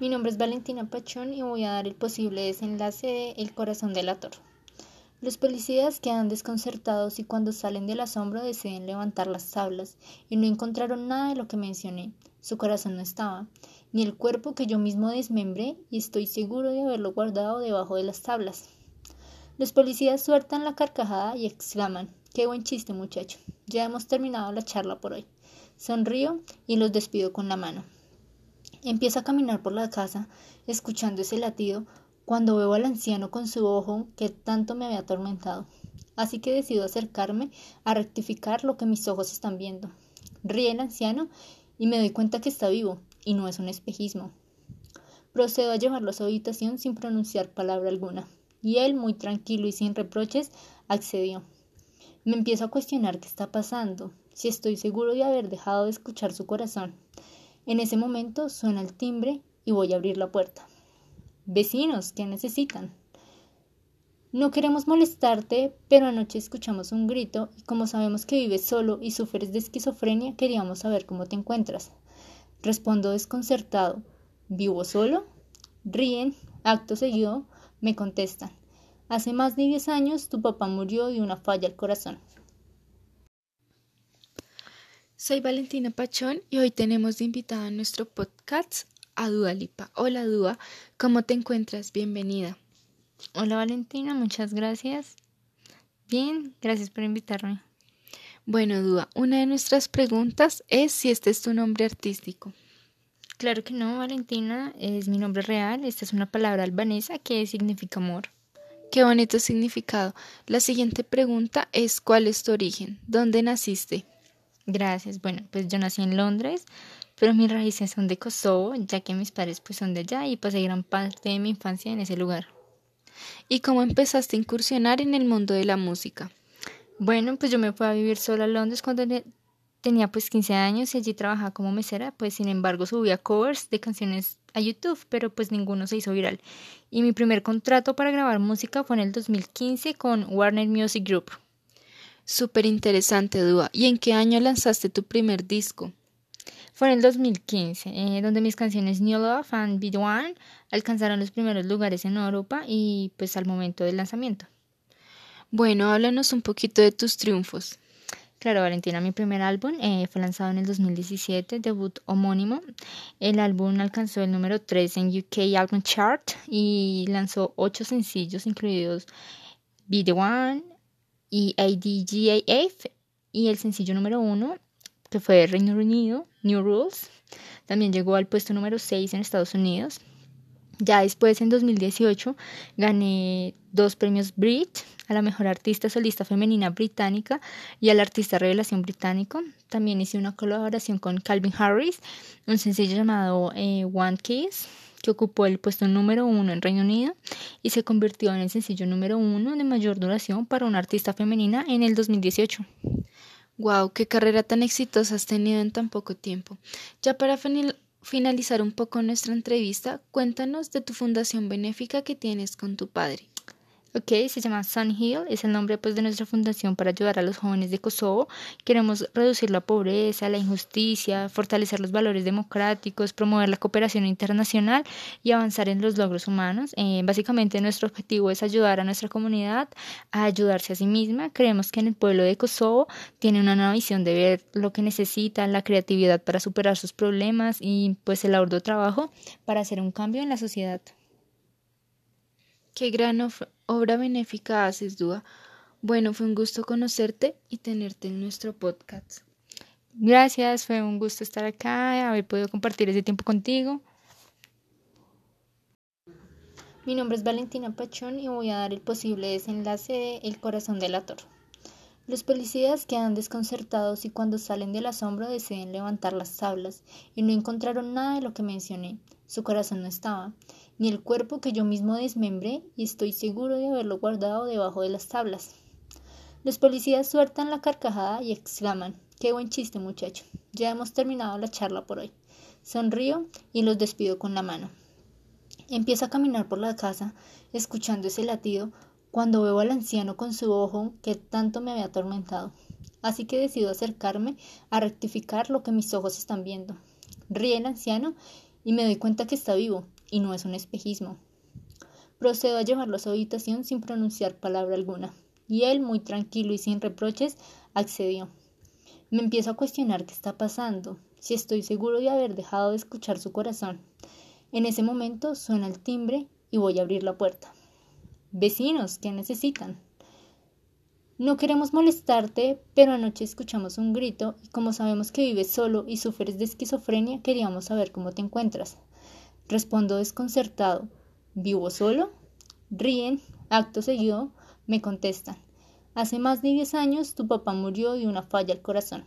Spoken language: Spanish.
Mi nombre es Valentina Pachón y voy a dar el posible desenlace de El corazón del ator. Los policías quedan desconcertados y cuando salen del asombro deciden levantar las tablas y no encontraron nada de lo que mencioné. Su corazón no estaba, ni el cuerpo que yo mismo desmembré y estoy seguro de haberlo guardado debajo de las tablas. Los policías sueltan la carcajada y exclaman Qué buen chiste, muchacho. Ya hemos terminado la charla por hoy. Sonrío y los despido con la mano. Empiezo a caminar por la casa, escuchando ese latido, cuando veo al anciano con su ojo que tanto me había atormentado. Así que decido acercarme a rectificar lo que mis ojos están viendo. Ríe el anciano y me doy cuenta que está vivo, y no es un espejismo. Procedo a llevarlo a su habitación sin pronunciar palabra alguna, y él, muy tranquilo y sin reproches, accedió. Me empiezo a cuestionar qué está pasando, si estoy seguro de haber dejado de escuchar su corazón. En ese momento suena el timbre y voy a abrir la puerta. Vecinos, ¿qué necesitan? No queremos molestarte, pero anoche escuchamos un grito y como sabemos que vives solo y sufres de esquizofrenia, queríamos saber cómo te encuentras. Respondo desconcertado. ¿Vivo solo? Ríen. Acto seguido me contestan. Hace más de 10 años tu papá murió de una falla al corazón. Soy Valentina Pachón y hoy tenemos de invitada a nuestro podcast a Dua Lipa. Hola Dua, ¿cómo te encuentras? Bienvenida. Hola Valentina, muchas gracias. Bien, gracias por invitarme. Bueno, Dua, una de nuestras preguntas es si este es tu nombre artístico. Claro que no, Valentina, es mi nombre real. Esta es una palabra albanesa que significa amor. Qué bonito significado. La siguiente pregunta es ¿cuál es tu origen? ¿Dónde naciste? Gracias. Bueno, pues yo nací en Londres, pero mis raíces son de Kosovo, ya que mis padres pues son de allá y pasé gran parte de mi infancia en ese lugar. ¿Y cómo empezaste a incursionar en el mundo de la música? Bueno, pues yo me fui a vivir sola a Londres cuando tenía pues 15 años y allí trabajaba como mesera, pues sin embargo subía covers de canciones a YouTube, pero pues ninguno se hizo viral. Y mi primer contrato para grabar música fue en el 2015 con Warner Music Group. Súper interesante, Dua. ¿Y en qué año lanzaste tu primer disco? Fue en el 2015, eh, donde mis canciones New Love and Be One alcanzaron los primeros lugares en Europa y pues al momento del lanzamiento. Bueno, háblanos un poquito de tus triunfos. Claro, Valentina, mi primer álbum eh, fue lanzado en el 2017, debut homónimo. El álbum alcanzó el número 3 en UK Album Chart y lanzó ocho sencillos, incluidos Be The One, y ADGAF y el sencillo número uno que fue Reino Unido, New Rules, también llegó al puesto número 6 en Estados Unidos. Ya después, en 2018, gané dos premios Brit a la mejor artista solista femenina británica y al artista revelación británico. También hice una colaboración con Calvin Harris, un sencillo llamado eh, One Kiss que ocupó el puesto número uno en Reino Unido y se convirtió en el sencillo número uno de mayor duración para una artista femenina en el 2018. Wow, qué carrera tan exitosa has tenido en tan poco tiempo. Ya para finalizar un poco nuestra entrevista, cuéntanos de tu fundación benéfica que tienes con tu padre. Ok, se llama Sun Hill, es el nombre pues de nuestra fundación para ayudar a los jóvenes de Kosovo. Queremos reducir la pobreza, la injusticia, fortalecer los valores democráticos, promover la cooperación internacional y avanzar en los logros humanos. Eh, básicamente nuestro objetivo es ayudar a nuestra comunidad a ayudarse a sí misma. Creemos que en el pueblo de Kosovo tiene una nueva visión de ver lo que necesita, la creatividad para superar sus problemas y pues el arduo trabajo para hacer un cambio en la sociedad. Qué gran obra benéfica haces, Dúa. Bueno, fue un gusto conocerte y tenerte en nuestro podcast. Gracias, fue un gusto estar acá, haber podido compartir ese tiempo contigo. Mi nombre es Valentina Pachón y voy a dar el posible desenlace de El corazón del ator. Los policías quedan desconcertados y cuando salen del asombro deciden levantar las tablas y no encontraron nada de lo que mencioné. Su corazón no estaba, ni el cuerpo que yo mismo desmembré y estoy seguro de haberlo guardado debajo de las tablas. Los policías sueltan la carcajada y exclaman Qué buen chiste, muchacho. Ya hemos terminado la charla por hoy. Sonrío y los despido con la mano. Empiezo a caminar por la casa, escuchando ese latido, cuando veo al anciano con su ojo que tanto me había atormentado. Así que decido acercarme a rectificar lo que mis ojos están viendo. Ríe el anciano y me doy cuenta que está vivo y no es un espejismo. Procedo a llevarlo a su habitación sin pronunciar palabra alguna, y él, muy tranquilo y sin reproches, accedió. Me empiezo a cuestionar qué está pasando, si estoy seguro de haber dejado de escuchar su corazón. En ese momento suena el timbre y voy a abrir la puerta. Vecinos, ¿qué necesitan? No queremos molestarte, pero anoche escuchamos un grito y como sabemos que vives solo y sufres de esquizofrenia, queríamos saber cómo te encuentras. Respondo desconcertado. ¿Vivo solo? Ríen. Acto seguido me contestan. Hace más de diez años tu papá murió de una falla al corazón.